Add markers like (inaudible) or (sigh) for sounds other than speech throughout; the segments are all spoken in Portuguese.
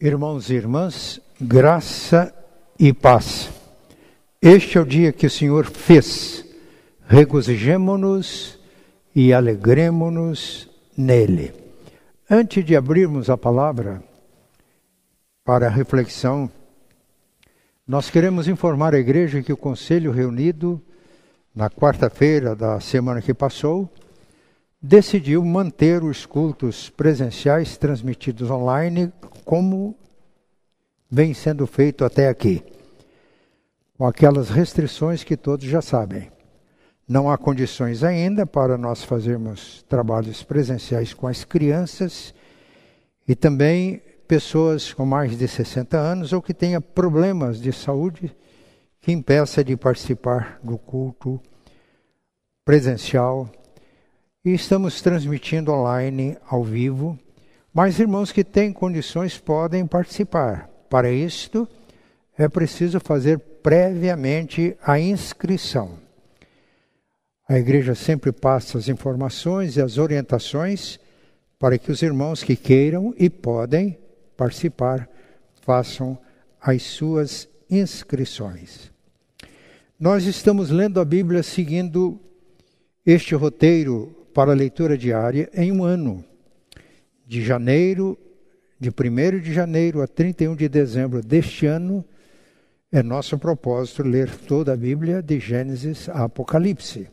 Irmãos e irmãs, graça e paz. Este é o dia que o Senhor fez. Regozijemo-nos e alegremo-nos nele. Antes de abrirmos a palavra para reflexão, nós queremos informar a igreja que o conselho reunido na quarta-feira da semana que passou decidiu manter os cultos presenciais transmitidos online como vem sendo feito até aqui, com aquelas restrições que todos já sabem. Não há condições ainda para nós fazermos trabalhos presenciais com as crianças e também pessoas com mais de 60 anos ou que tenha problemas de saúde que impeça de participar do culto presencial e estamos transmitindo online ao vivo, mas irmãos que têm condições podem participar. Para isto, é preciso fazer previamente a inscrição. A igreja sempre passa as informações e as orientações para que os irmãos que queiram e podem participar façam as suas inscrições. Nós estamos lendo a Bíblia seguindo este roteiro para a leitura diária em um ano, de janeiro, de 1 de janeiro a 31 de dezembro deste ano, é nosso propósito ler toda a Bíblia de Gênesis a Apocalipse.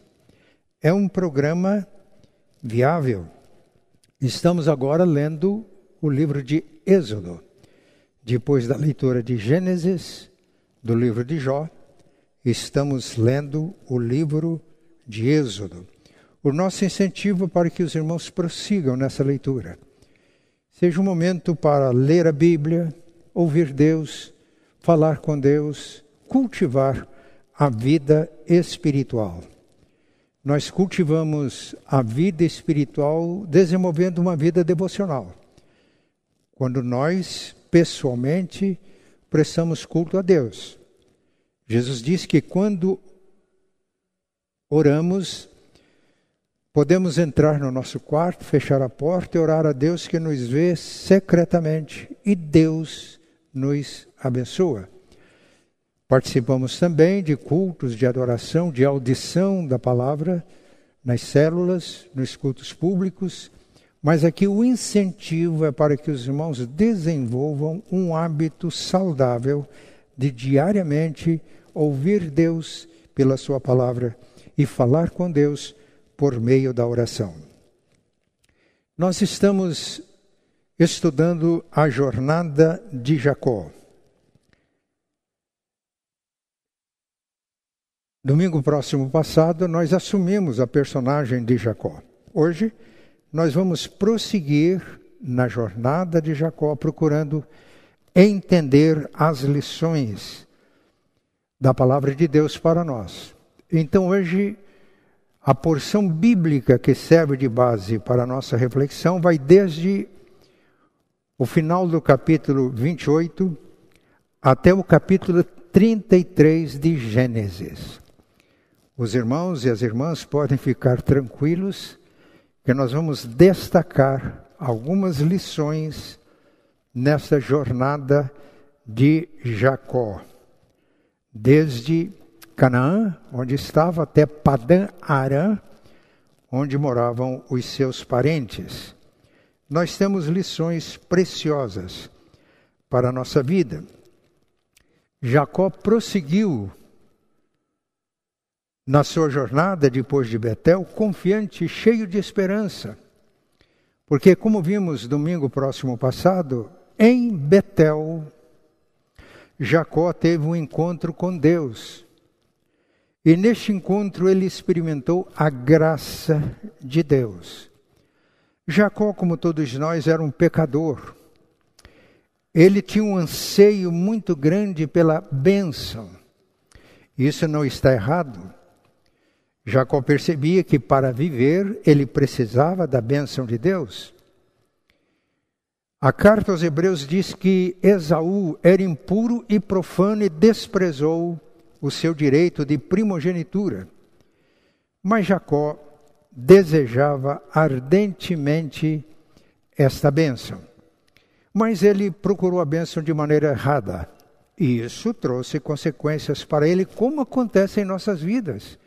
É um programa viável. Estamos agora lendo o livro de Êxodo. Depois da leitura de Gênesis, do livro de Jó, estamos lendo o livro de Êxodo o nosso incentivo para que os irmãos prossigam nessa leitura. Seja um momento para ler a Bíblia, ouvir Deus, falar com Deus, cultivar a vida espiritual. Nós cultivamos a vida espiritual desenvolvendo uma vida devocional. Quando nós, pessoalmente, prestamos culto a Deus. Jesus disse que quando oramos, Podemos entrar no nosso quarto, fechar a porta e orar a Deus que nos vê secretamente e Deus nos abençoa. Participamos também de cultos de adoração, de audição da palavra nas células, nos cultos públicos, mas aqui o incentivo é para que os irmãos desenvolvam um hábito saudável de diariamente ouvir Deus pela Sua palavra e falar com Deus por meio da oração. Nós estamos estudando a jornada de Jacó. Domingo próximo passado, nós assumimos a personagem de Jacó. Hoje, nós vamos prosseguir na jornada de Jacó, procurando entender as lições da palavra de Deus para nós. Então, hoje, a porção bíblica que serve de base para a nossa reflexão vai desde o final do capítulo 28 até o capítulo 33 de Gênesis. Os irmãos e as irmãs podem ficar tranquilos que nós vamos destacar algumas lições nessa jornada de Jacó, desde Canaã, onde estava, até Padã Arã, onde moravam os seus parentes. Nós temos lições preciosas para a nossa vida. Jacó prosseguiu na sua jornada depois de Betel, confiante, cheio de esperança. Porque, como vimos domingo próximo passado, em Betel, Jacó teve um encontro com Deus. E neste encontro ele experimentou a graça de Deus. Jacó, como todos nós, era um pecador. Ele tinha um anseio muito grande pela bênção. Isso não está errado. Jacó percebia que para viver ele precisava da bênção de Deus. A carta aos Hebreus diz que Esaú era impuro e profano e desprezou o seu direito de primogenitura. Mas Jacó desejava ardentemente esta bênção. Mas ele procurou a bênção de maneira errada. E isso trouxe consequências para ele, como acontece em nossas vidas.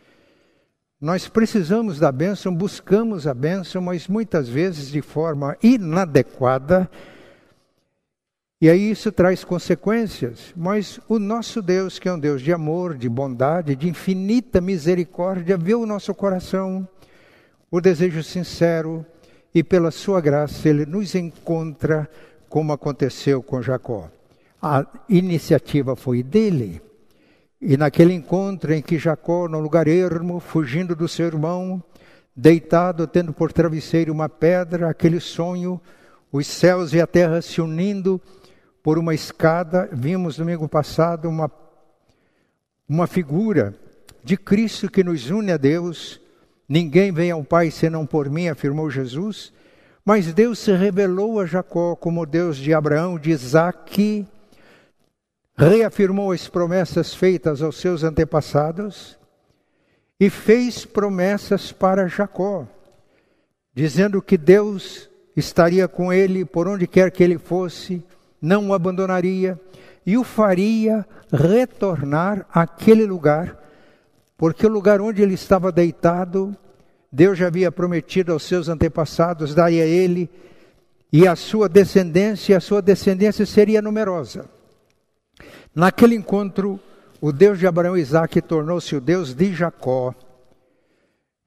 Nós precisamos da bênção, buscamos a bênção, mas muitas vezes de forma inadequada. E aí isso traz consequências. Mas o nosso Deus, que é um Deus de amor, de bondade, de infinita misericórdia, vê o nosso coração, o desejo sincero, e pela sua graça ele nos encontra, como aconteceu com Jacó. A iniciativa foi dele. E naquele encontro em que Jacó, no lugar ermo, fugindo do seu irmão, deitado, tendo por travesseiro uma pedra, aquele sonho, os céus e a terra se unindo por uma escada, vimos domingo passado uma, uma figura de Cristo que nos une a Deus. Ninguém vem ao Pai senão por mim, afirmou Jesus. Mas Deus se revelou a Jacó como Deus de Abraão, de Isaque reafirmou as promessas feitas aos seus antepassados e fez promessas para Jacó, dizendo que Deus estaria com ele por onde quer que ele fosse, não o abandonaria e o faria retornar àquele lugar, porque o lugar onde ele estava deitado, Deus já havia prometido aos seus antepassados daria a ele e a sua descendência, a sua descendência seria numerosa. Naquele encontro, o Deus de Abraão e Isaac tornou-se o Deus de Jacó.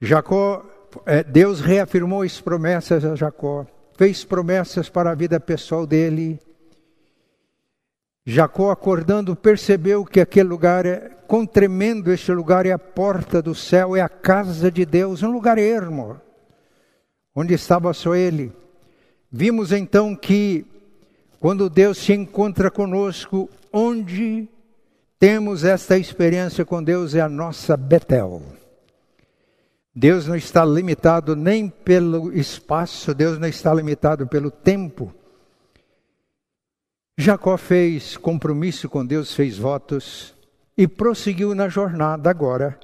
Jacó, é, Deus reafirmou as promessas a Jacó, fez promessas para a vida pessoal dele. Jacó, acordando, percebeu que aquele lugar, é, com tremendo, este lugar é a porta do céu, é a casa de Deus, um lugar ermo, onde estava só ele. Vimos então que, quando Deus se encontra conosco, onde temos esta experiência com Deus é a nossa Betel. Deus não está limitado nem pelo espaço, Deus não está limitado pelo tempo. Jacó fez compromisso com Deus, fez votos e prosseguiu na jornada agora,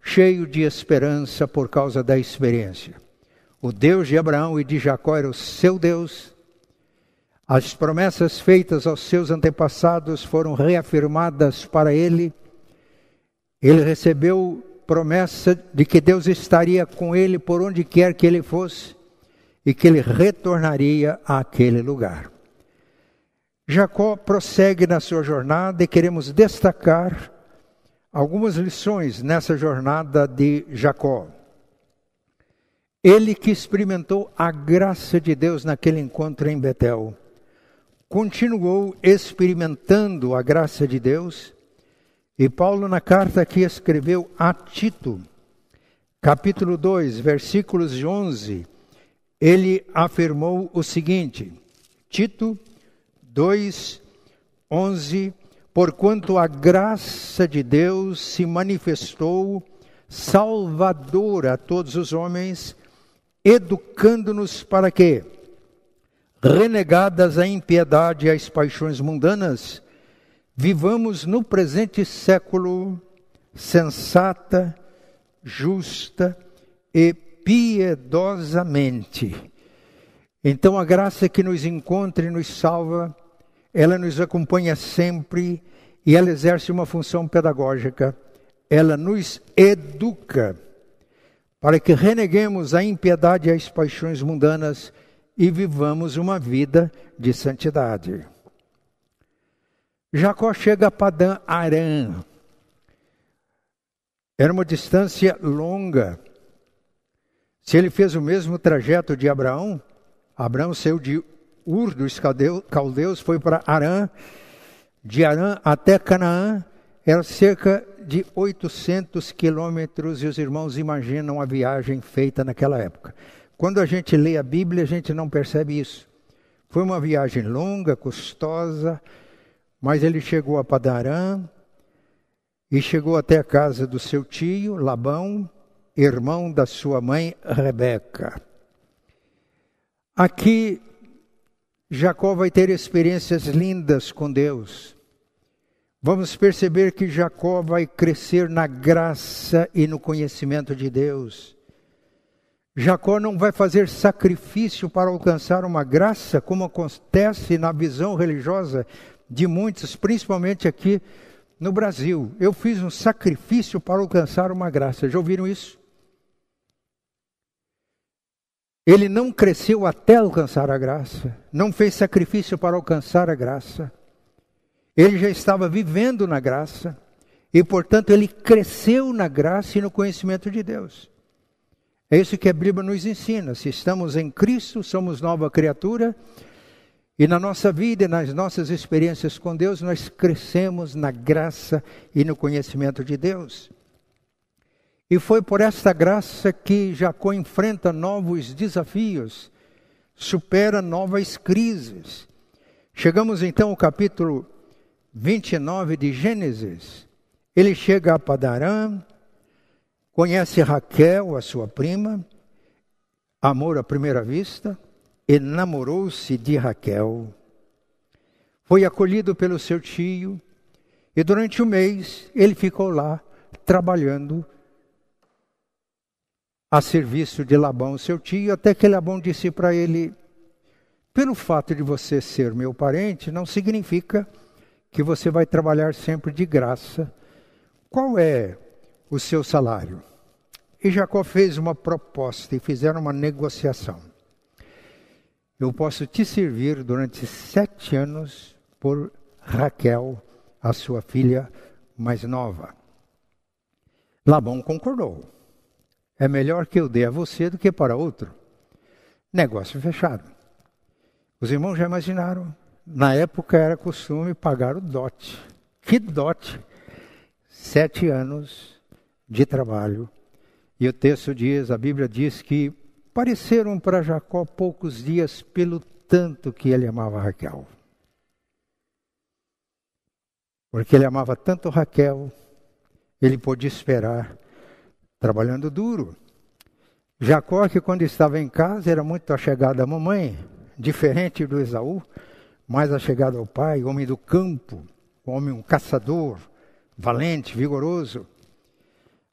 cheio de esperança por causa da experiência. O Deus de Abraão e de Jacó era o seu Deus, as promessas feitas aos seus antepassados foram reafirmadas para ele. Ele recebeu promessa de que Deus estaria com ele por onde quer que ele fosse e que ele retornaria àquele lugar. Jacó prossegue na sua jornada e queremos destacar algumas lições nessa jornada de Jacó. Ele que experimentou a graça de Deus naquele encontro em Betel continuou experimentando a graça de Deus. E Paulo, na carta que escreveu a Tito, capítulo 2, versículos 11, ele afirmou o seguinte: Tito 2, 11: Porquanto a graça de Deus se manifestou salvadora a todos os homens, educando-nos para quê? renegadas a impiedade e as paixões mundanas, vivamos no presente século sensata, justa e piedosamente. Então a graça que nos encontra e nos salva, ela nos acompanha sempre e ela exerce uma função pedagógica. Ela nos educa para que reneguemos a impiedade e as paixões mundanas e vivamos uma vida de santidade. Jacó chega a Padã Aram. Era uma distância longa. Se ele fez o mesmo trajeto de Abraão, Abraão saiu de Ur dos caldeus, foi para Arã, de Arã até Canaã, era cerca de 800 quilômetros, e os irmãos imaginam a viagem feita naquela época. Quando a gente lê a Bíblia, a gente não percebe isso. Foi uma viagem longa, custosa, mas ele chegou a Padarã e chegou até a casa do seu tio, Labão, irmão da sua mãe, Rebeca. Aqui, Jacó vai ter experiências lindas com Deus. Vamos perceber que Jacó vai crescer na graça e no conhecimento de Deus. Jacó não vai fazer sacrifício para alcançar uma graça, como acontece na visão religiosa de muitos, principalmente aqui no Brasil. Eu fiz um sacrifício para alcançar uma graça. Já ouviram isso? Ele não cresceu até alcançar a graça, não fez sacrifício para alcançar a graça. Ele já estava vivendo na graça e, portanto, ele cresceu na graça e no conhecimento de Deus. É isso que a Bíblia nos ensina. Se estamos em Cristo, somos nova criatura. E na nossa vida e nas nossas experiências com Deus, nós crescemos na graça e no conhecimento de Deus. E foi por esta graça que Jacó enfrenta novos desafios, supera novas crises. Chegamos então ao capítulo 29 de Gênesis. Ele chega a Padarã, Conhece Raquel, a sua prima, amor à primeira vista, enamorou-se de Raquel. Foi acolhido pelo seu tio e durante um mês ele ficou lá trabalhando a serviço de Labão, seu tio, até que Labão disse para ele: pelo fato de você ser meu parente, não significa que você vai trabalhar sempre de graça. Qual é o seu salário. E Jacó fez uma proposta e fizeram uma negociação. Eu posso te servir durante sete anos por Raquel, a sua filha mais nova. Labão concordou. É melhor que eu dê a você do que para outro. Negócio fechado. Os irmãos já imaginaram? Na época era costume pagar o dote. Que dote? Sete anos de trabalho. E o texto diz, a Bíblia diz que pareceram para Jacó poucos dias pelo tanto que ele amava Raquel. Porque ele amava tanto Raquel, ele pôde esperar trabalhando duro. Jacó, que quando estava em casa era muito achegado à mamãe, diferente do Esaú, mais achegado ao pai, homem do campo, homem um caçador, valente, vigoroso.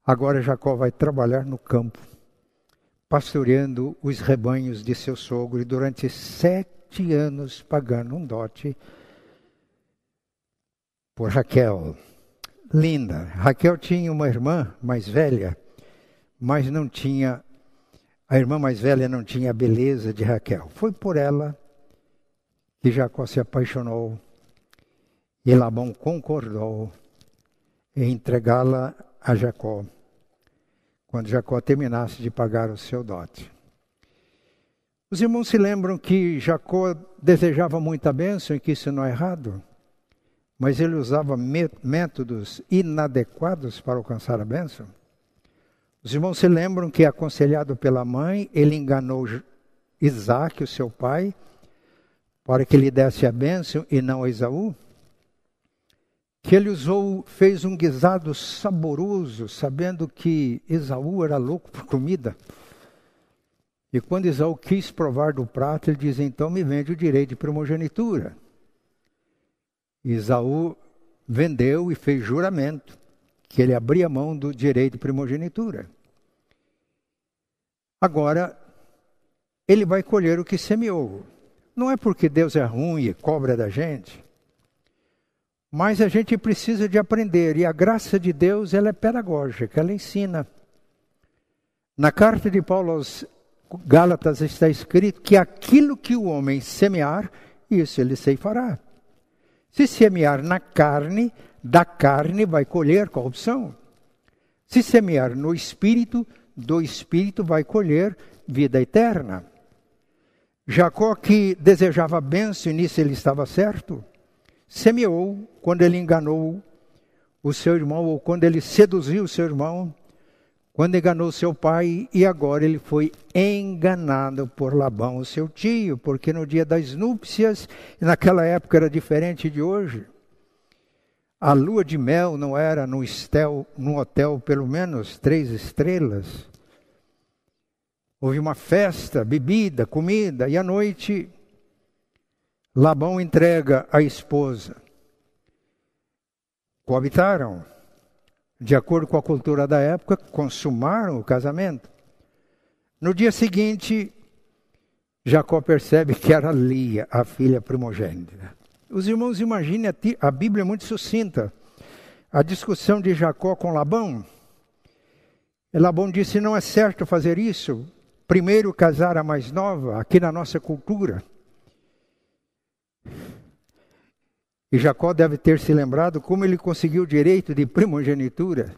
Agora Jacó vai trabalhar no campo, pastoreando os rebanhos de seu sogro, e durante sete anos pagando um dote por Raquel. Linda. Raquel tinha uma irmã mais velha, mas não tinha. A irmã mais velha não tinha a beleza de Raquel. Foi por ela que Jacó se apaixonou e Labão concordou em entregá-la a Jacó quando Jacó terminasse de pagar o seu dote. Os irmãos se lembram que Jacó desejava muita bênção e que isso não é errado, mas ele usava métodos inadequados para alcançar a bênção. Os irmãos se lembram que, aconselhado pela mãe, ele enganou Isaac, o seu pai, para que lhe desse a bênção e não a Esaú? que ele usou, fez um guisado saboroso, sabendo que Esaú era louco por comida. E quando Esaú quis provar do prato, ele diz: Então me vende o direito de primogenitura. Esaú vendeu e fez juramento que ele abria mão do direito de primogenitura. Agora, ele vai colher o que semeou. Não é porque Deus é ruim e cobra da gente. Mas a gente precisa de aprender e a graça de Deus ela é pedagógica, ela ensina. Na carta de Paulo aos Gálatas está escrito que aquilo que o homem semear, isso ele ceifará. Se semear na carne, da carne vai colher corrupção. Se semear no espírito, do espírito vai colher vida eterna. Jacó que desejava bênção, e nisso ele estava certo, semeou quando ele enganou o seu irmão, ou quando ele seduziu o seu irmão, quando enganou seu pai, e agora ele foi enganado por Labão, seu tio, porque no dia das núpcias, naquela época era diferente de hoje. A lua de mel não era estel, num hotel pelo menos três estrelas. Houve uma festa, bebida, comida, e à noite Labão entrega a esposa. Coabitaram. De acordo com a cultura da época, consumaram o casamento. No dia seguinte, Jacó percebe que era Lia, a filha primogênita. Os irmãos imaginem, a Bíblia é muito sucinta. A discussão de Jacó com Labão. Labão disse: não é certo fazer isso. Primeiro casar a mais nova, aqui na nossa cultura. E Jacó deve ter se lembrado como ele conseguiu o direito de primogenitura.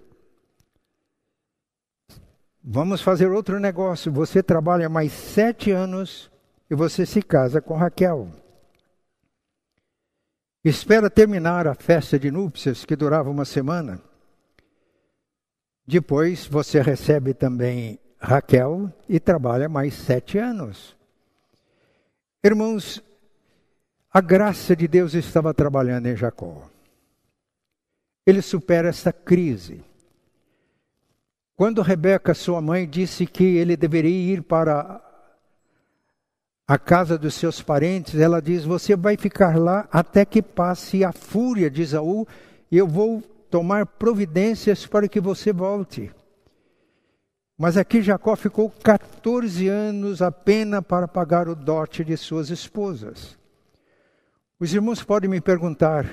Vamos fazer outro negócio. Você trabalha mais sete anos e você se casa com Raquel. Espera terminar a festa de núpcias, que durava uma semana. Depois você recebe também Raquel e trabalha mais sete anos. Irmãos, a graça de Deus estava trabalhando em Jacó. Ele supera essa crise. Quando Rebeca, sua mãe, disse que ele deveria ir para a casa dos seus parentes, ela diz: Você vai ficar lá até que passe a fúria de Isaú, e eu vou tomar providências para que você volte. Mas aqui Jacó ficou 14 anos apenas para pagar o dote de suas esposas. Os irmãos podem me perguntar: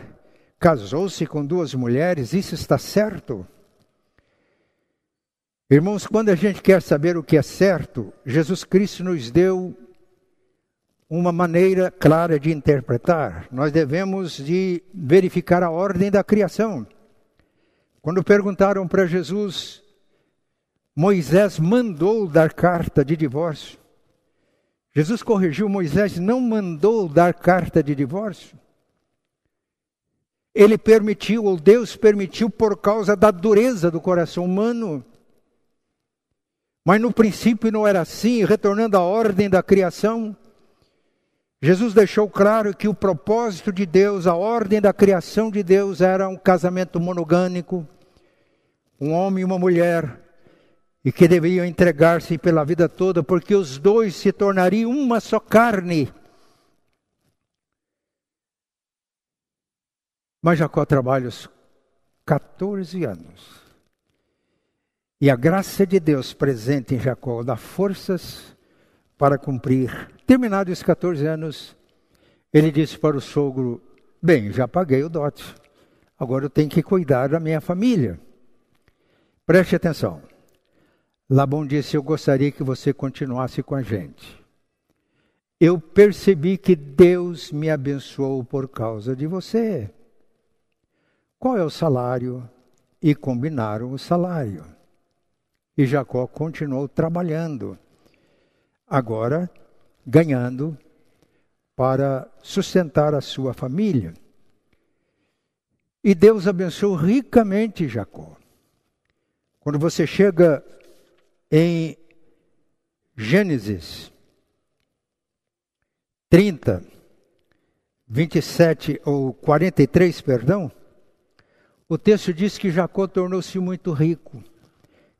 casou-se com duas mulheres, isso está certo? Irmãos, quando a gente quer saber o que é certo, Jesus Cristo nos deu uma maneira clara de interpretar. Nós devemos de verificar a ordem da criação. Quando perguntaram para Jesus, Moisés mandou dar carta de divórcio. Jesus corrigiu Moisés, não mandou dar carta de divórcio. Ele permitiu, ou Deus permitiu, por causa da dureza do coração humano. Mas no princípio não era assim, retornando à ordem da criação. Jesus deixou claro que o propósito de Deus, a ordem da criação de Deus era um casamento monogâmico, um homem e uma mulher, e que deveriam entregar-se pela vida toda, porque os dois se tornariam uma só carne. Mas Jacó trabalha os 14 anos. E a graça de Deus presente em Jacó dá forças para cumprir. Terminados os 14 anos, ele disse para o sogro: Bem, já paguei o dote, agora eu tenho que cuidar da minha família. Preste atenção. Labão disse: Eu gostaria que você continuasse com a gente. Eu percebi que Deus me abençoou por causa de você. Qual é o salário? E combinaram o salário. E Jacó continuou trabalhando agora ganhando para sustentar a sua família. E Deus abençoou ricamente Jacó. Quando você chega em Gênesis 30, 27 ou 43, perdão, o texto diz que Jacó tornou-se muito rico.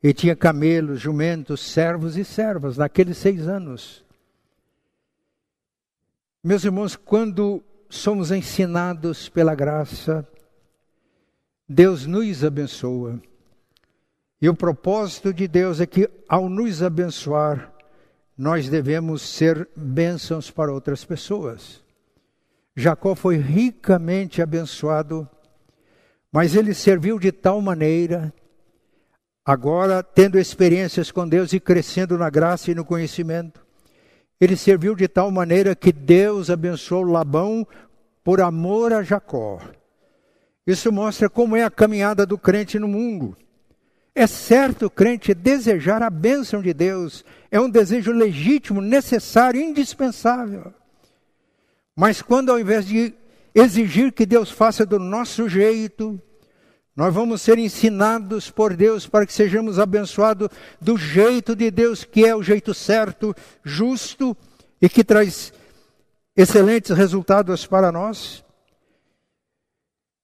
E tinha camelos, jumentos, servos e servas naqueles seis anos. Meus irmãos, quando somos ensinados pela graça, Deus nos abençoa. E o propósito de Deus é que, ao nos abençoar, nós devemos ser bênçãos para outras pessoas. Jacó foi ricamente abençoado, mas ele serviu de tal maneira Agora, tendo experiências com Deus e crescendo na graça e no conhecimento, ele serviu de tal maneira que Deus abençoou Labão por amor a Jacó. Isso mostra como é a caminhada do crente no mundo. É certo crente desejar a bênção de Deus, é um desejo legítimo, necessário, indispensável. Mas quando ao invés de exigir que Deus faça do nosso jeito, nós vamos ser ensinados por Deus para que sejamos abençoados do jeito de Deus, que é o jeito certo, justo e que traz excelentes resultados para nós.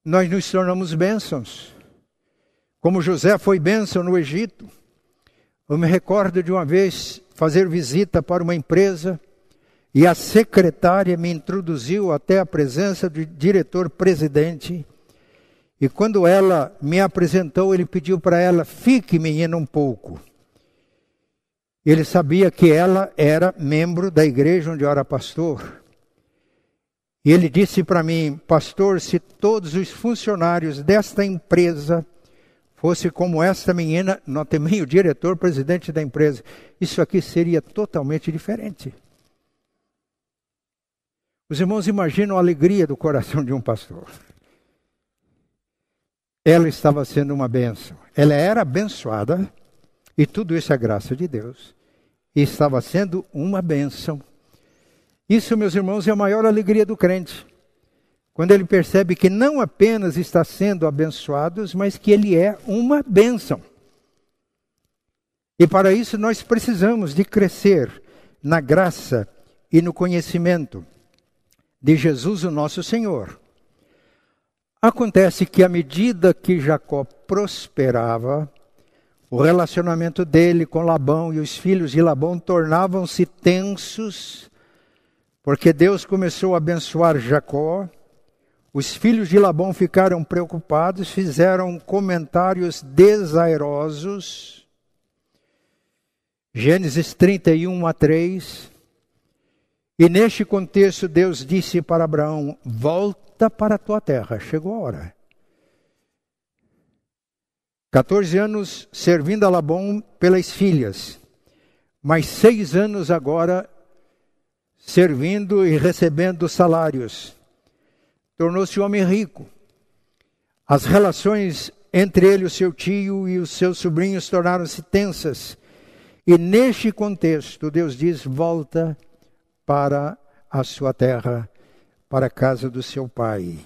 Nós nos tornamos bênçãos. Como José foi bênção no Egito. Eu me recordo de uma vez fazer visita para uma empresa e a secretária me introduziu até a presença do diretor-presidente e quando ela me apresentou, ele pediu para ela: fique, menina, um pouco. Ele sabia que ela era membro da igreja onde era pastor. E ele disse para mim, pastor, se todos os funcionários desta empresa fosse como esta menina, não também o diretor, presidente da empresa, isso aqui seria totalmente diferente. Os irmãos imaginam a alegria do coração de um pastor. Ela estava sendo uma bênção. Ela era abençoada, e tudo isso é graça de Deus. E estava sendo uma bênção. Isso, meus irmãos, é a maior alegria do crente. Quando ele percebe que não apenas está sendo abençoado, mas que ele é uma bênção. E para isso nós precisamos de crescer na graça e no conhecimento de Jesus, o nosso Senhor. Acontece que à medida que Jacó prosperava, o relacionamento dele com Labão e os filhos de Labão tornavam-se tensos, porque Deus começou a abençoar Jacó. Os filhos de Labão ficaram preocupados, fizeram comentários desairosos. Gênesis 31 a 3. E neste contexto, Deus disse para Abraão: Volta para a tua terra, chegou a hora. 14 anos servindo a Labão pelas filhas, mais seis anos agora servindo e recebendo salários. Tornou-se homem rico. As relações entre ele, o seu tio e os seus sobrinhos tornaram-se tensas. E neste contexto, Deus diz: volta para a sua terra, para a casa do seu pai.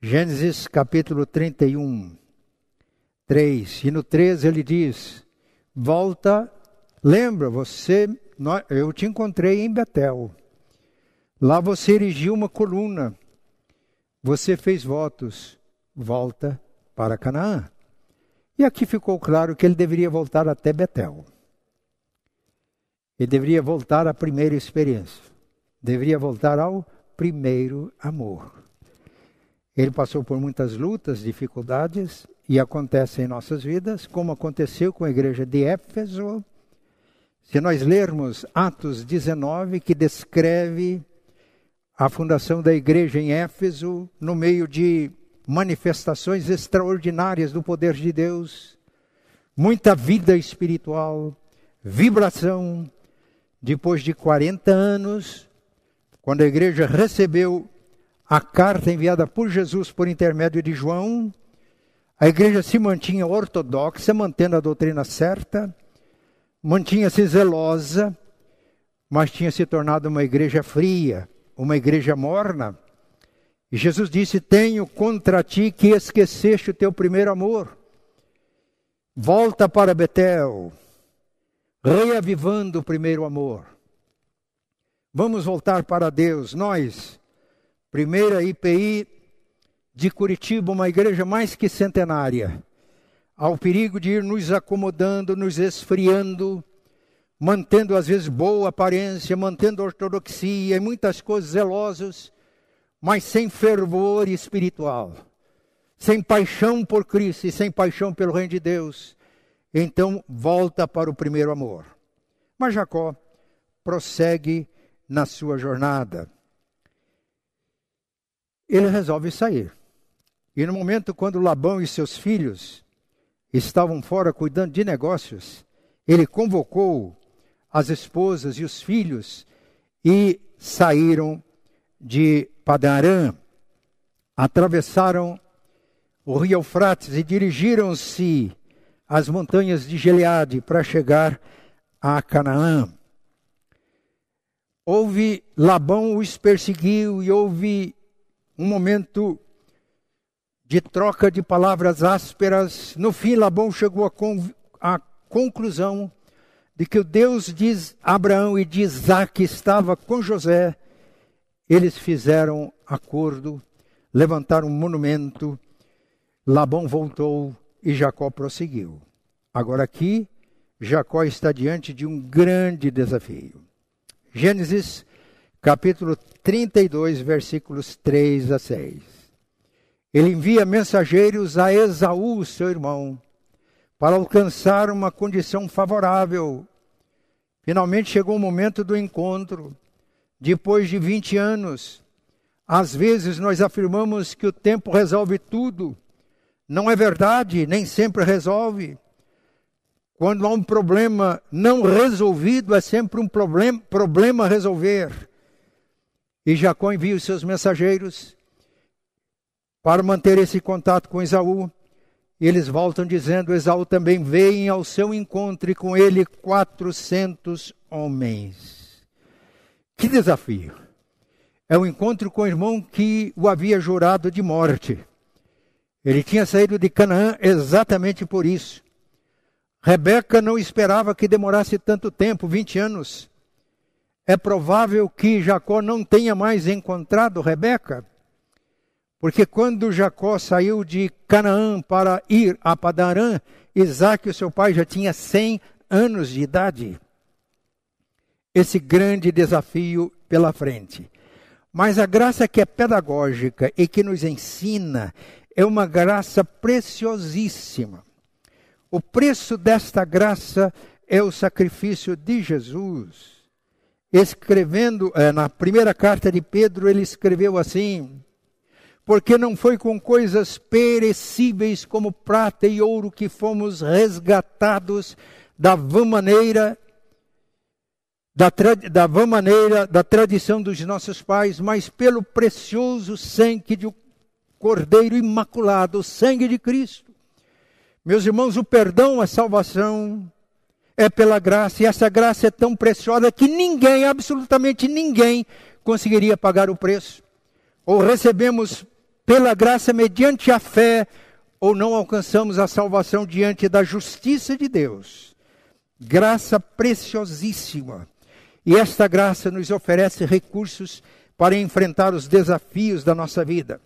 Gênesis capítulo 31, 3. E no 13 ele diz: Volta, lembra, você, eu te encontrei em Betel. Lá você erigiu uma coluna, você fez votos, volta para Canaã. E aqui ficou claro que ele deveria voltar até Betel. Ele deveria voltar à primeira experiência. Deveria voltar ao primeiro amor. Ele passou por muitas lutas, dificuldades, e acontece em nossas vidas, como aconteceu com a igreja de Éfeso. Se nós lermos Atos 19, que descreve a fundação da igreja em Éfeso, no meio de manifestações extraordinárias do poder de Deus, muita vida espiritual, vibração, depois de 40 anos, quando a igreja recebeu a carta enviada por Jesus por intermédio de João, a igreja se mantinha ortodoxa, mantendo a doutrina certa, mantinha-se zelosa, mas tinha se tornado uma igreja fria, uma igreja morna. E Jesus disse: Tenho contra ti que esqueceste o teu primeiro amor. Volta para Betel, reavivando o primeiro amor. Vamos voltar para Deus, nós, primeira IPI de Curitiba, uma igreja mais que centenária, ao perigo de ir nos acomodando, nos esfriando, mantendo às vezes boa aparência, mantendo ortodoxia e muitas coisas zelosas, mas sem fervor espiritual, sem paixão por Cristo e sem paixão pelo reino de Deus então volta para o primeiro amor. Mas Jacó prossegue na sua jornada. Ele resolve sair. E no momento quando Labão e seus filhos estavam fora cuidando de negócios, ele convocou as esposas e os filhos e saíram de Padarã, atravessaram o rio Eufrates e dirigiram-se as montanhas de Gileade para chegar a Canaã. Houve Labão os perseguiu e houve um momento de troca de palavras ásperas. No fim, Labão chegou à conclusão de que o Deus de Abraão e de Isaac estava com José. Eles fizeram acordo, levantaram um monumento. Labão voltou e Jacó prosseguiu. Agora aqui, Jacó está diante de um grande desafio. Gênesis capítulo 32, versículos 3 a 6. Ele envia mensageiros a Esaú, seu irmão, para alcançar uma condição favorável. Finalmente chegou o momento do encontro. Depois de 20 anos, às vezes nós afirmamos que o tempo resolve tudo. Não é verdade, nem sempre resolve. Quando há um problema não resolvido, é sempre um problema, problema resolver. E Jacó envia os seus mensageiros para manter esse contato com Esaú. E eles voltam dizendo: Esaú também veio ao seu encontro e com ele 400 homens. Que desafio! É o um encontro com o irmão que o havia jurado de morte. Ele tinha saído de Canaã exatamente por isso. Rebeca não esperava que demorasse tanto tempo 20 anos. É provável que Jacó não tenha mais encontrado Rebeca, porque quando Jacó saiu de Canaã para ir a Padarã, Isaac, o seu pai, já tinha 100 anos de idade. Esse grande desafio pela frente. Mas a graça que é pedagógica e que nos ensina é uma graça preciosíssima. O preço desta graça é o sacrifício de Jesus. Escrevendo é, na primeira carta de Pedro, ele escreveu assim: Porque não foi com coisas perecíveis como prata e ouro que fomos resgatados da vã maneira da, da vã maneira da tradição dos nossos pais, mas pelo precioso sangue de um Cordeiro imaculado, o sangue de Cristo. Meus irmãos, o perdão, a salvação é pela graça, e essa graça é tão preciosa que ninguém, absolutamente ninguém, conseguiria pagar o preço. Ou recebemos pela graça mediante a fé, ou não alcançamos a salvação diante da justiça de Deus. Graça preciosíssima. E esta graça nos oferece recursos para enfrentar os desafios da nossa vida.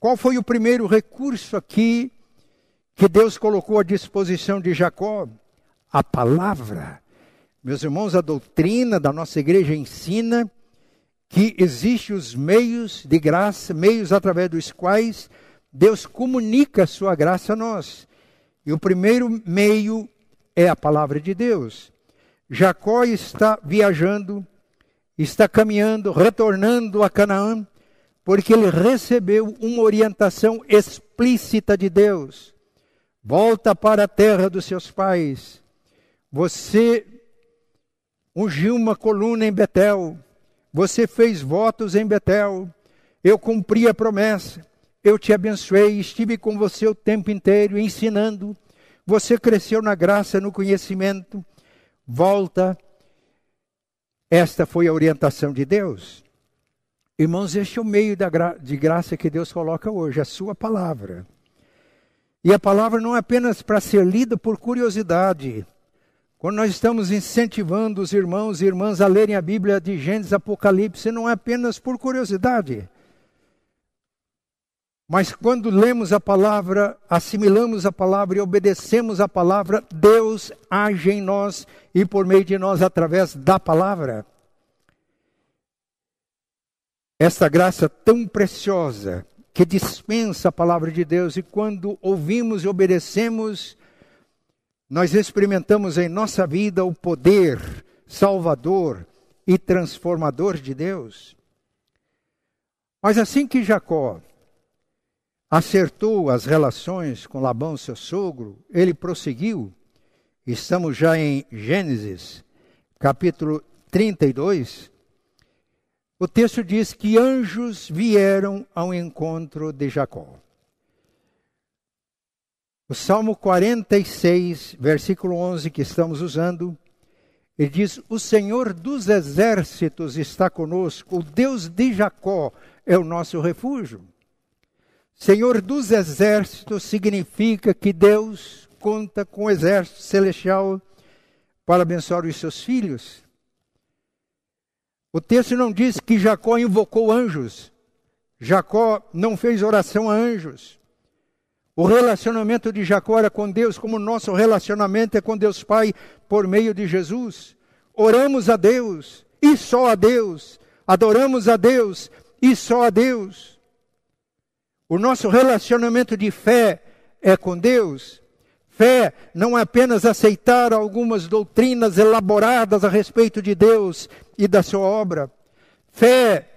Qual foi o primeiro recurso aqui que Deus colocou à disposição de Jacó? A palavra. Meus irmãos, a doutrina da nossa igreja ensina que existem os meios de graça, meios através dos quais Deus comunica a sua graça a nós. E o primeiro meio é a palavra de Deus. Jacó está viajando, está caminhando, retornando a Canaã, porque ele recebeu uma orientação explícita de Deus. Volta para a terra dos seus pais. Você ungiu uma coluna em Betel. Você fez votos em Betel. Eu cumpri a promessa. Eu te abençoei, estive com você o tempo inteiro ensinando. Você cresceu na graça, no conhecimento volta. Esta foi a orientação de Deus. Irmãos, este é o meio gra de graça que Deus coloca hoje, a sua palavra. E a palavra não é apenas para ser lida por curiosidade. Quando nós estamos incentivando os irmãos e irmãs a lerem a Bíblia de Gênesis Apocalipse, não é apenas por curiosidade. Mas quando lemos a palavra, assimilamos a palavra e obedecemos a palavra, Deus age em nós e por meio de nós através da palavra. Esta graça tão preciosa que dispensa a palavra de Deus e quando ouvimos e obedecemos, nós experimentamos em nossa vida o poder salvador e transformador de Deus. Mas assim que Jacó acertou as relações com Labão, seu sogro, ele prosseguiu. Estamos já em Gênesis, capítulo 32. O texto diz que anjos vieram ao encontro de Jacó. O Salmo 46, versículo 11, que estamos usando, ele diz: O Senhor dos exércitos está conosco, o Deus de Jacó é o nosso refúgio. Senhor dos exércitos significa que Deus conta com o exército celestial para abençoar os seus filhos. O texto não diz que Jacó invocou anjos. Jacó não fez oração a anjos. O relacionamento de Jacó era com Deus, como o nosso relacionamento é com Deus Pai por meio de Jesus. Oramos a Deus e só a Deus. Adoramos a Deus e só a Deus. O nosso relacionamento de fé é com Deus. Fé não é apenas aceitar algumas doutrinas elaboradas a respeito de Deus e da sua obra. Fé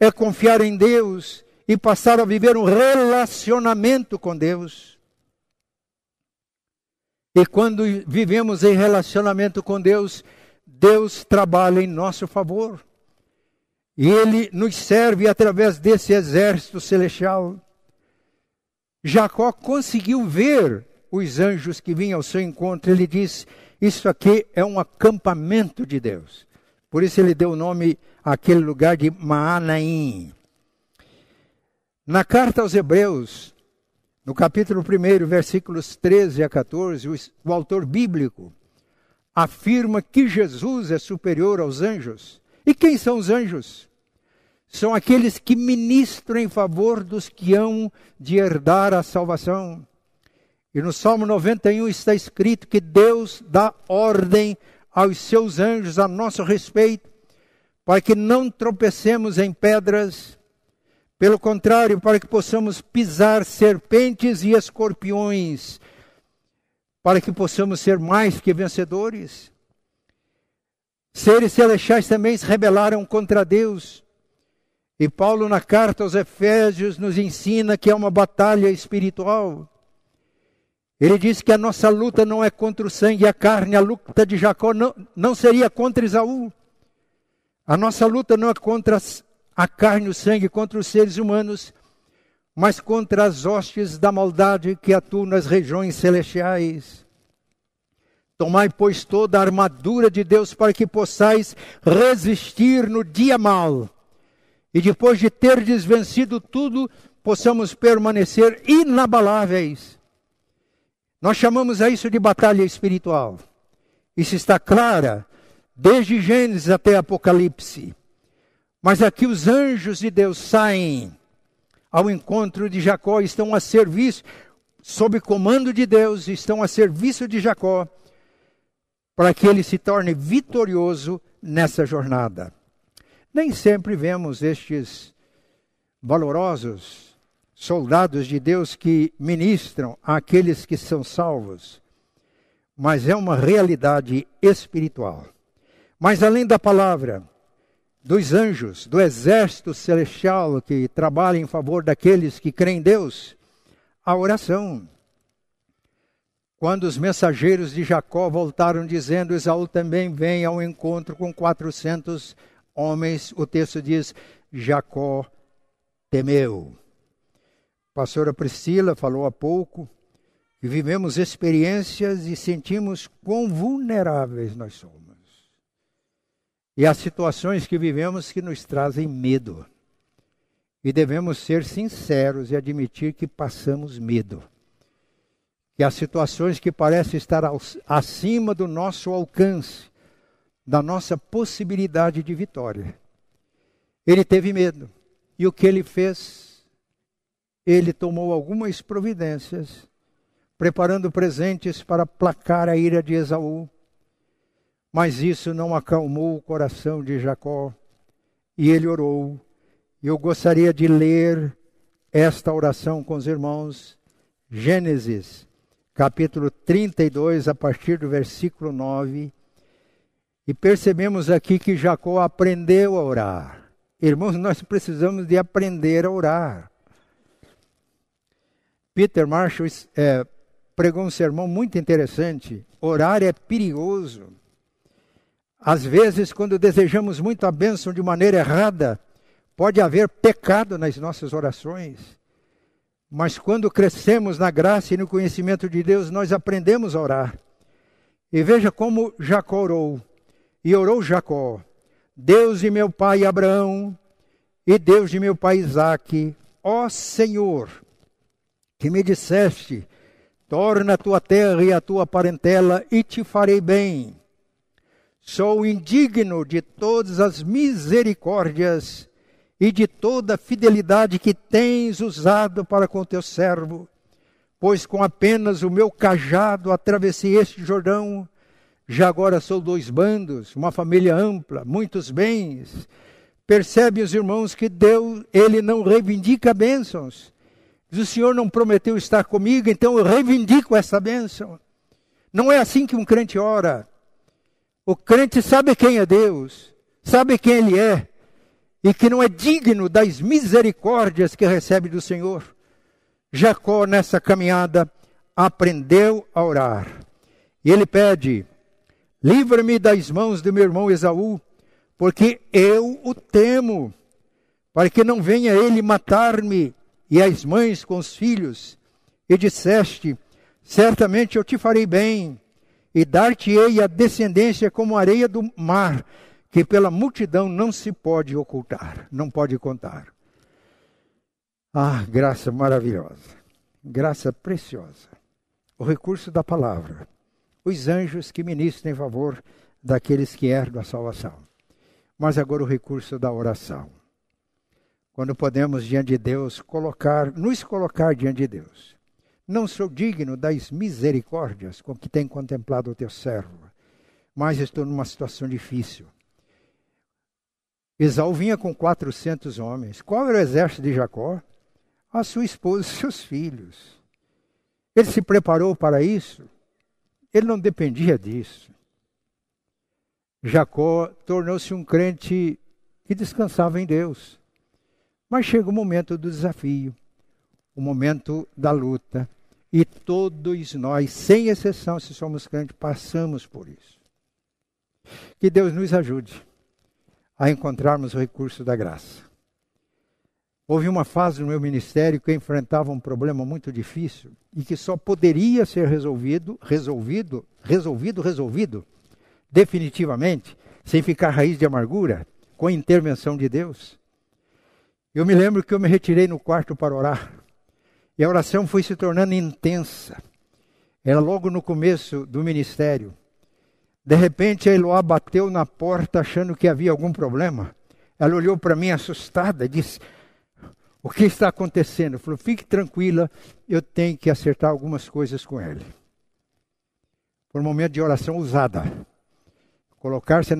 é confiar em Deus e passar a viver um relacionamento com Deus. E quando vivemos em relacionamento com Deus, Deus trabalha em nosso favor. E Ele nos serve através desse exército celestial. Jacó conseguiu ver os anjos que vinham ao seu encontro. Ele diz: Isso aqui é um acampamento de Deus. Por isso ele deu o nome àquele lugar de Maanaim. Na carta aos Hebreus, no capítulo 1, versículos 13 a 14, o, autor bíblico afirma que Jesus é superior aos anjos. E quem são os anjos? São aqueles que ministram em favor dos que hão de herdar a salvação. E no Salmo 91 está escrito que Deus dá ordem aos seus anjos a nosso respeito, para que não tropecemos em pedras, pelo contrário, para que possamos pisar serpentes e escorpiões, para que possamos ser mais que vencedores. Seres celestiais também se rebelaram contra Deus. E Paulo, na carta aos Efésios, nos ensina que é uma batalha espiritual. Ele diz que a nossa luta não é contra o sangue e a carne, a luta de Jacó não, não seria contra Isaú. A nossa luta não é contra a carne e o sangue, contra os seres humanos, mas contra as hostes da maldade que atuam nas regiões celestiais. Tomai, pois, toda a armadura de Deus para que possais resistir no dia mal. E depois de ter desvencido tudo, possamos permanecer inabaláveis. Nós chamamos a isso de batalha espiritual. Isso está clara desde Gênesis até Apocalipse. Mas aqui os anjos de Deus saem ao encontro de Jacó, estão a serviço, sob comando de Deus, estão a serviço de Jacó, para que ele se torne vitorioso nessa jornada. Nem sempre vemos estes valorosos soldados de Deus que ministram àqueles que são salvos, mas é uma realidade espiritual. Mas além da palavra, dos anjos, do exército celestial que trabalha em favor daqueles que creem em Deus, a oração. Quando os mensageiros de Jacó voltaram dizendo, Esaú também vem ao encontro com 400 homens, o texto diz, Jacó temeu pastora Priscila falou há pouco, que vivemos experiências e sentimos quão vulneráveis nós somos. E há situações que vivemos que nos trazem medo. E devemos ser sinceros e admitir que passamos medo. Que há situações que parecem estar acima do nosso alcance, da nossa possibilidade de vitória. Ele teve medo. E o que ele fez? ele tomou algumas providências, preparando presentes para placar a ira de Esaú. Mas isso não acalmou o coração de Jacó, e ele orou. Eu gostaria de ler esta oração com os irmãos, Gênesis, capítulo 32, a partir do versículo 9. E percebemos aqui que Jacó aprendeu a orar. Irmãos, nós precisamos de aprender a orar. Peter Marshall é, pregou um sermão muito interessante. Orar é perigoso. Às vezes, quando desejamos muito a bênção de maneira errada, pode haver pecado nas nossas orações. Mas quando crescemos na graça e no conhecimento de Deus, nós aprendemos a orar. E veja como Jacó orou. E orou Jacó: Deus de meu pai Abraão e Deus de meu pai Isaque, ó Senhor, que me disseste: torna a tua terra e a tua parentela e te farei bem. Sou indigno de todas as misericórdias e de toda a fidelidade que tens usado para com teu servo, pois com apenas o meu cajado atravessei este Jordão. Já agora sou dois bandos, uma família ampla, muitos bens. Percebe os irmãos que Deus, ele não reivindica bênçãos, o Senhor não prometeu estar comigo, então eu reivindico essa bênção. Não é assim que um crente ora. O crente sabe quem é Deus, sabe quem Ele é, e que não é digno das misericórdias que recebe do Senhor. Jacó, nessa caminhada, aprendeu a orar. E ele pede: livra-me das mãos do meu irmão Esaú, porque eu o temo, para que não venha ele matar-me e as mães com os filhos. E disseste: certamente eu te farei bem, e dar-te-ei a descendência como areia do mar, que pela multidão não se pode ocultar, não pode contar. Ah, graça maravilhosa, graça preciosa. O recurso da palavra, os anjos que ministram em favor daqueles que herdam a salvação. Mas agora o recurso da oração. Quando podemos diante de Deus colocar, nos colocar diante de Deus. Não sou digno das misericórdias com que tem contemplado o teu servo, mas estou numa situação difícil. Esaú vinha com 400 homens. Qual era o exército de Jacó? A sua esposa e (laughs) seus filhos. Ele se preparou para isso? Ele não dependia disso. Jacó tornou-se um crente que descansava em Deus. Mas chega o momento do desafio, o momento da luta. E todos nós, sem exceção, se somos crentes, passamos por isso. Que Deus nos ajude a encontrarmos o recurso da graça. Houve uma fase no meu ministério que eu enfrentava um problema muito difícil e que só poderia ser resolvido, resolvido, resolvido, resolvido definitivamente, sem ficar raiz de amargura, com a intervenção de Deus. Eu me lembro que eu me retirei no quarto para orar. E a oração foi se tornando intensa. Era logo no começo do ministério. De repente a Eloá bateu na porta achando que havia algum problema. Ela olhou para mim assustada e disse: O que está acontecendo? Falou: Fique tranquila, eu tenho que acertar algumas coisas com ele. Por um momento de oração usada. Colocar-se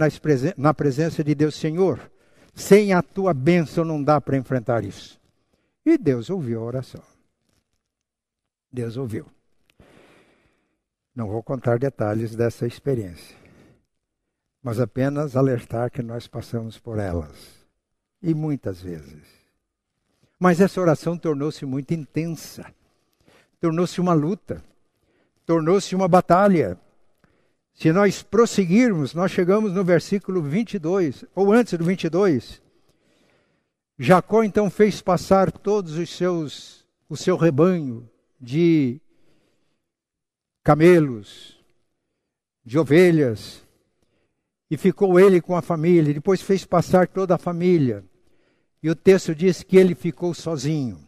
na presença de Deus, Senhor, sem a tua bênção não dá para enfrentar isso. E Deus ouviu a oração. Deus ouviu. Não vou contar detalhes dessa experiência, mas apenas alertar que nós passamos por elas, e muitas vezes. Mas essa oração tornou-se muito intensa, tornou-se uma luta, tornou-se uma batalha. Se nós prosseguirmos, nós chegamos no versículo 22, ou antes do 22. Jacó então fez passar todos os seus, o seu rebanho de camelos, de ovelhas, e ficou ele com a família. Depois fez passar toda a família. E o texto diz que ele ficou sozinho.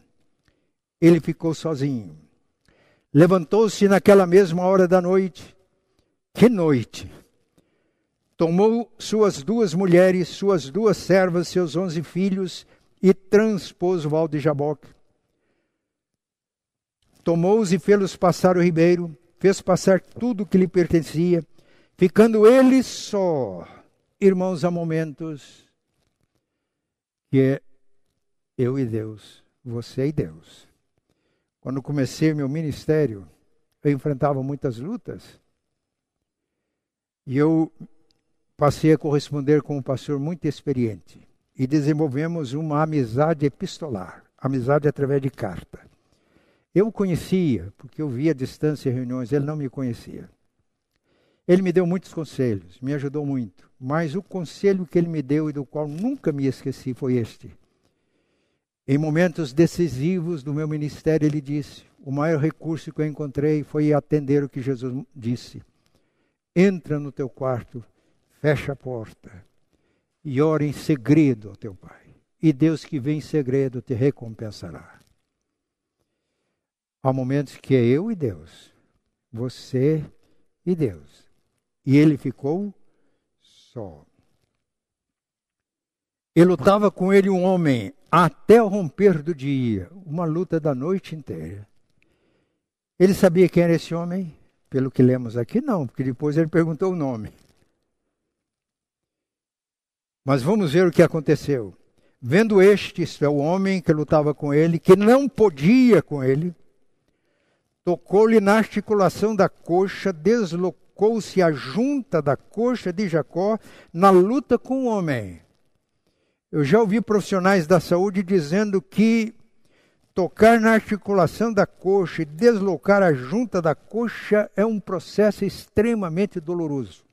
Ele ficou sozinho. Levantou-se naquela mesma hora da noite. Que noite! Tomou suas duas mulheres, suas duas servas, seus onze filhos e transpôs o val de Jaboque. Tomou-os e fê-los passar o ribeiro fez passar tudo o que lhe pertencia, ficando ele só. Irmãos, há momentos que é eu e Deus, você e Deus. Quando comecei meu ministério, eu enfrentava muitas lutas. E eu passei a corresponder com um pastor muito experiente. E desenvolvemos uma amizade epistolar amizade através de carta. Eu o conhecia, porque eu via a distância reuniões, ele não me conhecia. Ele me deu muitos conselhos, me ajudou muito, mas o conselho que ele me deu e do qual nunca me esqueci foi este. Em momentos decisivos do meu ministério, ele disse: o maior recurso que eu encontrei foi atender o que Jesus disse. Entra no teu quarto, fecha a porta e ora em segredo ao teu Pai. E Deus que vem em segredo te recompensará. Há momentos que é eu e Deus, você e Deus. E ele ficou só. E lutava com ele um homem até o romper do dia, uma luta da noite inteira. Ele sabia quem era esse homem? Pelo que lemos aqui, não, porque depois ele perguntou o nome. Mas vamos ver o que aconteceu. Vendo este, isto é o homem que lutava com ele, que não podia com ele, tocou-lhe na articulação da coxa, deslocou-se a junta da coxa de Jacó na luta com o homem. Eu já ouvi profissionais da saúde dizendo que tocar na articulação da coxa e deslocar a junta da coxa é um processo extremamente doloroso.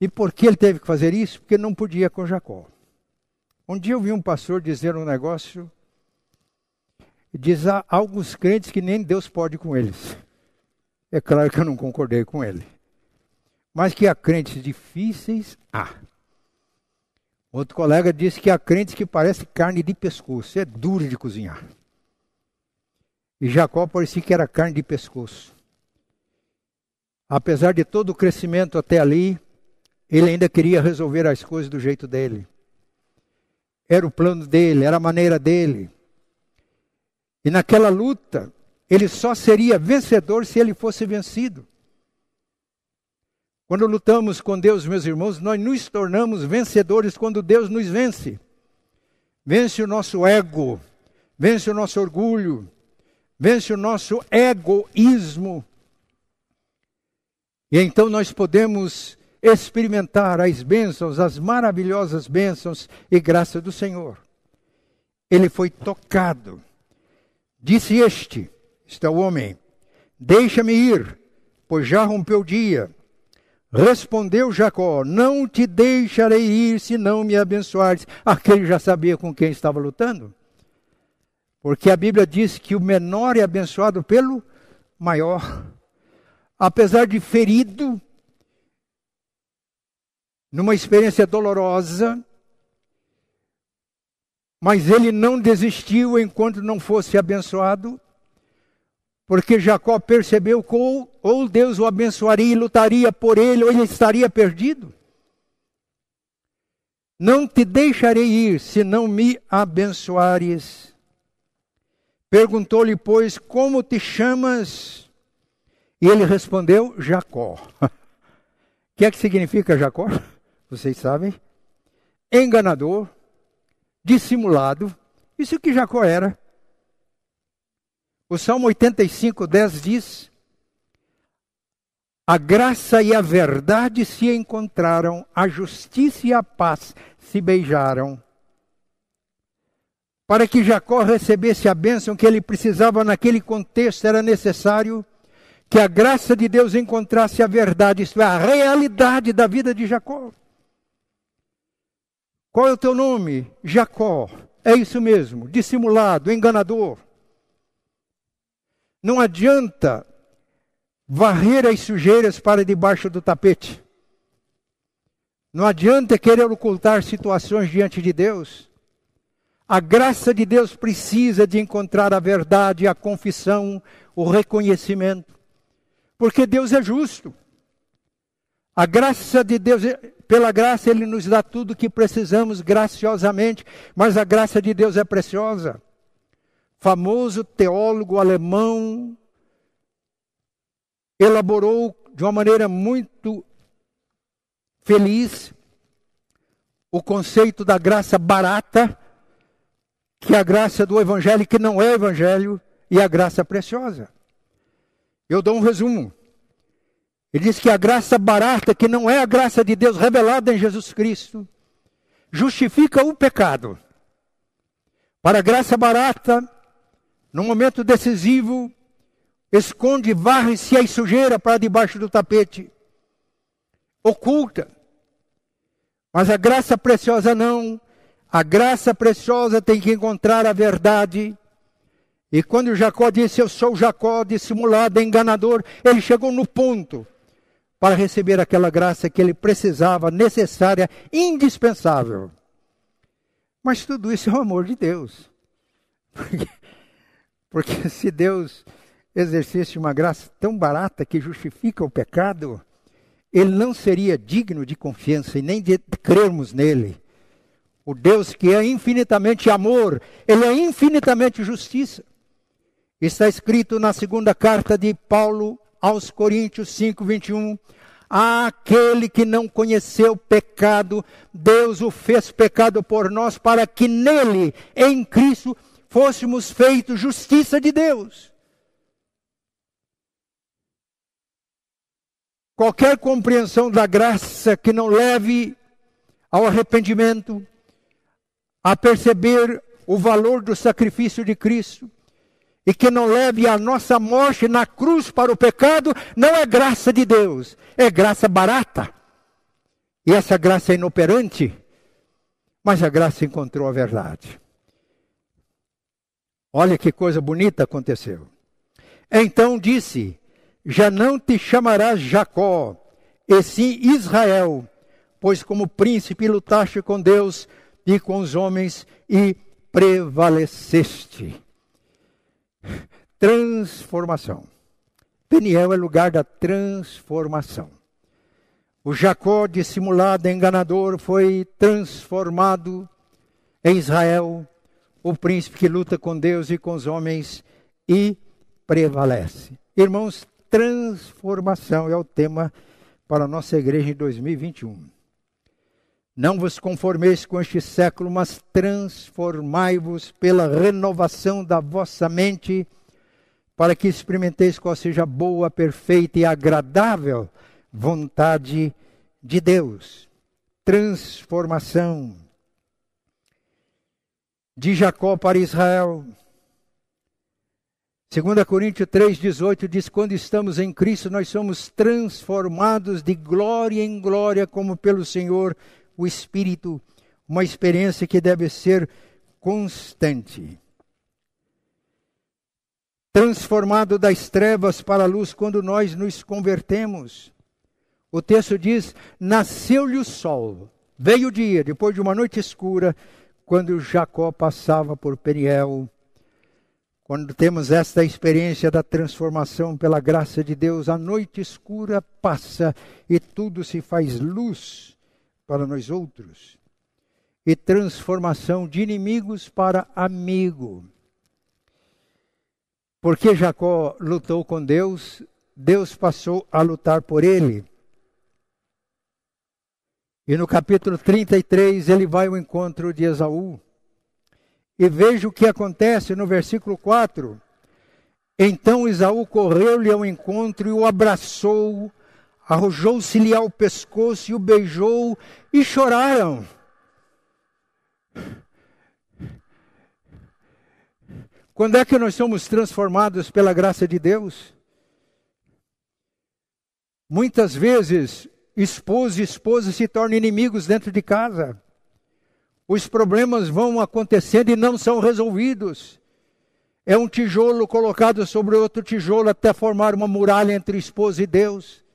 E por que ele teve que fazer isso? Porque não podia com Jacó. Um dia eu vi um pastor dizer um negócio, diz a alguns crentes que nem Deus pode com eles. É claro que eu não concordei com ele. Mas que há crentes difíceis, há. Outro colega disse que há crentes que parecem carne de pescoço, é duro de cozinhar. E Jacó parecia que era carne de pescoço. Apesar de todo o crescimento até ali, ele ainda queria resolver as coisas do jeito dele. Era o plano dele, era a maneira dele. E naquela luta, ele só seria vencedor se ele fosse vencido. Quando lutamos com Deus, meus irmãos, nós nos tornamos vencedores quando Deus nos vence. Vence o nosso ego, vence o nosso orgulho, vence o nosso egoísmo. E então nós podemos experimentar as bênçãos, as maravilhosas bênçãos e graça do Senhor. Ele foi tocado. Disse este, está o homem, deixa-me ir, pois já rompeu o dia Respondeu Jacó: Não te deixarei ir se não me abençoares. Aquele já sabia com quem estava lutando. Porque a Bíblia diz que o menor é abençoado pelo maior. Apesar de ferido, numa experiência dolorosa, mas ele não desistiu enquanto não fosse abençoado, porque Jacó percebeu que ou, Deus o abençoaria e lutaria por ele, ou ele estaria perdido. Não te deixarei ir se não me abençoares. Perguntou-lhe, pois, como te chamas? E ele respondeu, Jacó. O (laughs) que é que significa Jacó? (laughs) Vocês sabem? Enganador, dissimulado. Isso que Jacó era. O Salmo 85, 10 diz: A graça e a verdade se encontraram, a justiça e a paz se beijaram. Para que Jacó recebesse a bênção que ele precisava naquele contexto, era necessário que a graça de Deus encontrasse a verdade, isto é, a realidade da vida de Jacó. Qual é o teu nome? Jacó. É isso mesmo, dissimulado, enganador. Não adianta varrer as sujeiras para debaixo do tapete. Não adianta querer ocultar situações diante de Deus. A graça de Deus precisa de encontrar a verdade, a confissão, o reconhecimento. Porque Deus é justo. A graça de Deus, pela graça, Ele nos dá tudo o que precisamos graciosamente, mas a graça de Deus é preciosa famoso teólogo alemão, elaborou de uma maneira muito feliz o conceito da graça barata, que é a graça do evangelho que não é evangelho, e a graça preciosa. Eu dou um resumo. Ele diz que a graça barata, que não é a graça de Deus revelada em Jesus Cristo, justifica o pecado. Para a graça barata, no momento decisivo, esconde, varre-se a sujeira para debaixo do tapete, oculta. Mas a graça preciosa não. A graça preciosa tem que encontrar a verdade. E quando Jacó disse, Eu sou Jacó, dissimulado, enganador, ele chegou no ponto para receber aquela graça que ele precisava, necessária, indispensável. Mas tudo isso é o amor de Deus. (laughs) Porque se Deus exercesse uma graça tão barata que justifica o pecado, ele não seria digno de confiança e nem de crermos nele. O Deus que é infinitamente amor, ele é infinitamente justiça. Está escrito na segunda carta de Paulo aos Coríntios 5, 21. Aquele que não conheceu pecado, Deus o fez pecado por nós, para que nele, em Cristo, fôssemos feitos justiça de Deus. Qualquer compreensão da graça que não leve ao arrependimento, a perceber o valor do sacrifício de Cristo, e que não leve a nossa morte na cruz para o pecado, não é graça de Deus, é graça barata. E essa graça é inoperante, mas a graça encontrou a verdade. Olha que coisa bonita aconteceu. Então disse: Já não te chamarás Jacó, e sim Israel, pois como príncipe lutaste com Deus e com os homens e prevaleceste. Transformação. Peniel é lugar da transformação. O Jacó, dissimulado, enganador, foi transformado em Israel, o príncipe que luta com Deus e com os homens e prevalece. Irmãos, transformação é o tema para a nossa igreja em 2021. Não vos conformeis com este século, mas transformai-vos pela renovação da vossa mente para que experimenteis qual seja a boa, perfeita e agradável vontade de Deus. Transformação de Jacó para Israel. 2 Coríntios 3,18 diz: Quando estamos em Cristo, nós somos transformados de glória em glória, como pelo Senhor, o Espírito. Uma experiência que deve ser constante transformado das trevas para a luz quando nós nos convertemos. O texto diz: Nasceu-lhe o sol, veio o dia, depois de uma noite escura, quando Jacó passava por Peniel. Quando temos esta experiência da transformação pela graça de Deus, a noite escura passa e tudo se faz luz para nós outros. E transformação de inimigos para amigo. Porque Jacó lutou com Deus, Deus passou a lutar por ele. E no capítulo 33 ele vai ao encontro de Esaú. E veja o que acontece no versículo 4. Então Esaú correu-lhe ao encontro e o abraçou, arrojou-se-lhe ao pescoço e o beijou e choraram. Quando é que nós somos transformados pela graça de Deus? Muitas vezes, esposo e esposa se tornam inimigos dentro de casa. Os problemas vão acontecendo e não são resolvidos. É um tijolo colocado sobre outro tijolo até formar uma muralha entre esposa e Deus.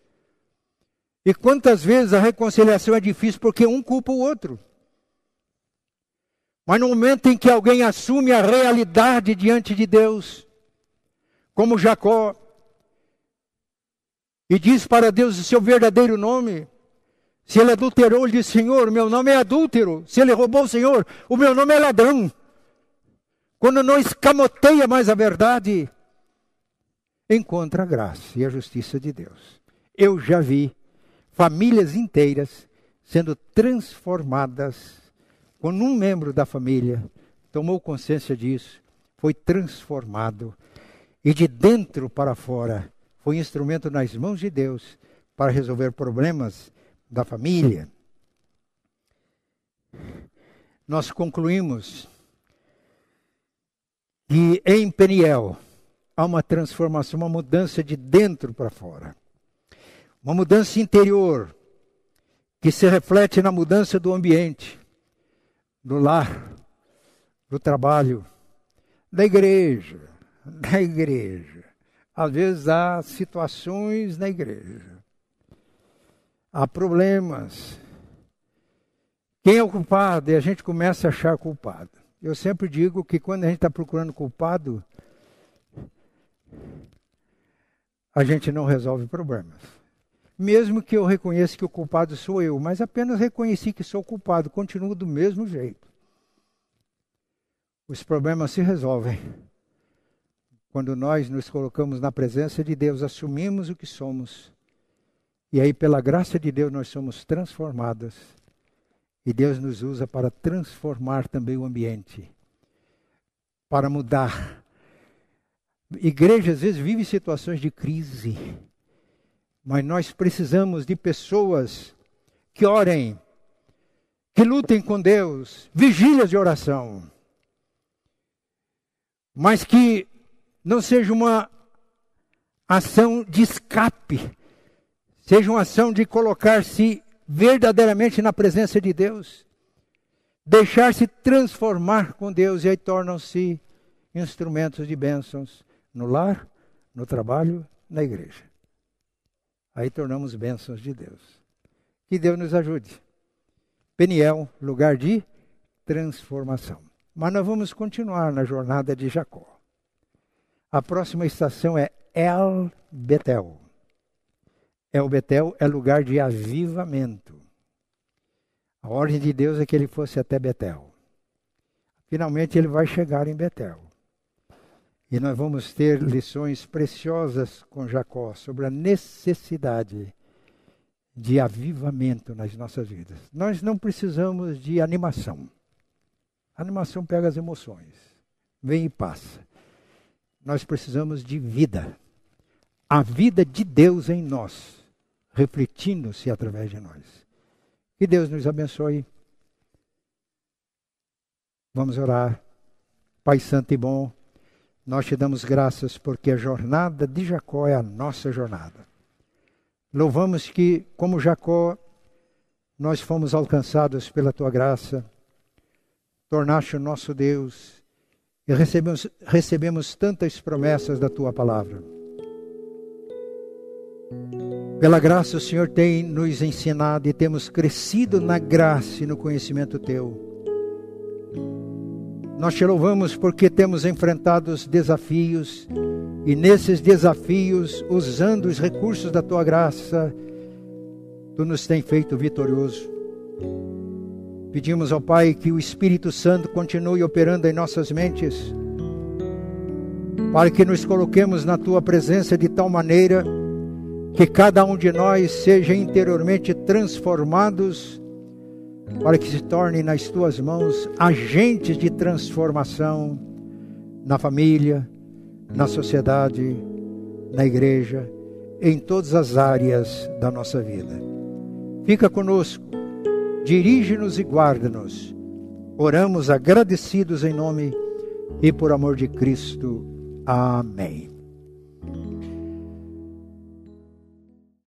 E quantas vezes a reconciliação é difícil porque um culpa o outro. Mas no momento em que alguém assume a realidade diante de Deus, como Jacó, e diz para Deus o seu verdadeiro nome, se ele adulterou, ele diz: Senhor, meu nome é adúltero. Se ele roubou o Senhor, o meu nome é ladrão. Quando não escamoteia mais a verdade, encontra a graça e a justiça de Deus. Eu já vi famílias inteiras sendo transformadas quando um membro da família tomou consciência disso, foi transformado e de dentro para fora foi instrumento nas mãos de Deus para resolver problemas da família. Nós concluímos que em Peniel há uma transformação, uma mudança de dentro para fora. Uma mudança interior que se reflete na mudança do ambiente do lar, do trabalho, da igreja, (laughs) da igreja. Às vezes há situações na igreja, há problemas. Quem é o culpado? E a gente começa a achar culpado. Eu sempre digo que quando a gente está procurando culpado, a gente não resolve problemas mesmo que eu reconheça que o culpado sou eu, mas apenas reconheci que sou culpado, continuo do mesmo jeito. Os problemas se resolvem quando nós nos colocamos na presença de Deus, assumimos o que somos, e aí, pela graça de Deus, nós somos transformados. E Deus nos usa para transformar também o ambiente, para mudar. Igreja às vezes vive situações de crise, mas nós precisamos de pessoas que orem, que lutem com Deus, vigílias de oração, mas que não seja uma ação de escape, seja uma ação de colocar-se verdadeiramente na presença de Deus, deixar-se transformar com Deus e aí tornam-se instrumentos de bênçãos no lar, no trabalho, na igreja. Aí tornamos bênçãos de Deus. Que Deus nos ajude. Peniel, lugar de transformação. Mas nós vamos continuar na jornada de Jacó. A próxima estação é El Betel. El Betel é lugar de avivamento. A ordem de Deus é que ele fosse até Betel. Finalmente ele vai chegar em Betel. E nós vamos ter lições preciosas com Jacó sobre a necessidade de avivamento nas nossas vidas. Nós não precisamos de animação. A animação pega as emoções, vem e passa. Nós precisamos de vida. A vida de Deus em nós, refletindo-se através de nós. Que Deus nos abençoe. Vamos orar. Pai Santo e bom, nós te damos graças porque a jornada de Jacó é a nossa jornada. Louvamos que, como Jacó, nós fomos alcançados pela tua graça, tornaste o nosso Deus e recebemos, recebemos tantas promessas da tua palavra. Pela graça, o Senhor tem nos ensinado e temos crescido na graça e no conhecimento teu. Nós te louvamos porque temos enfrentado os desafios e nesses desafios, usando os recursos da tua graça, tu nos tem feito vitorioso. Pedimos ao Pai que o Espírito Santo continue operando em nossas mentes, para que nos coloquemos na tua presença de tal maneira que cada um de nós seja interiormente transformados para que se torne nas tuas mãos agentes de transformação na família, na sociedade, na igreja, em todas as áreas da nossa vida. Fica conosco, dirige-nos e guarda-nos. Oramos agradecidos em nome e por amor de Cristo. Amém.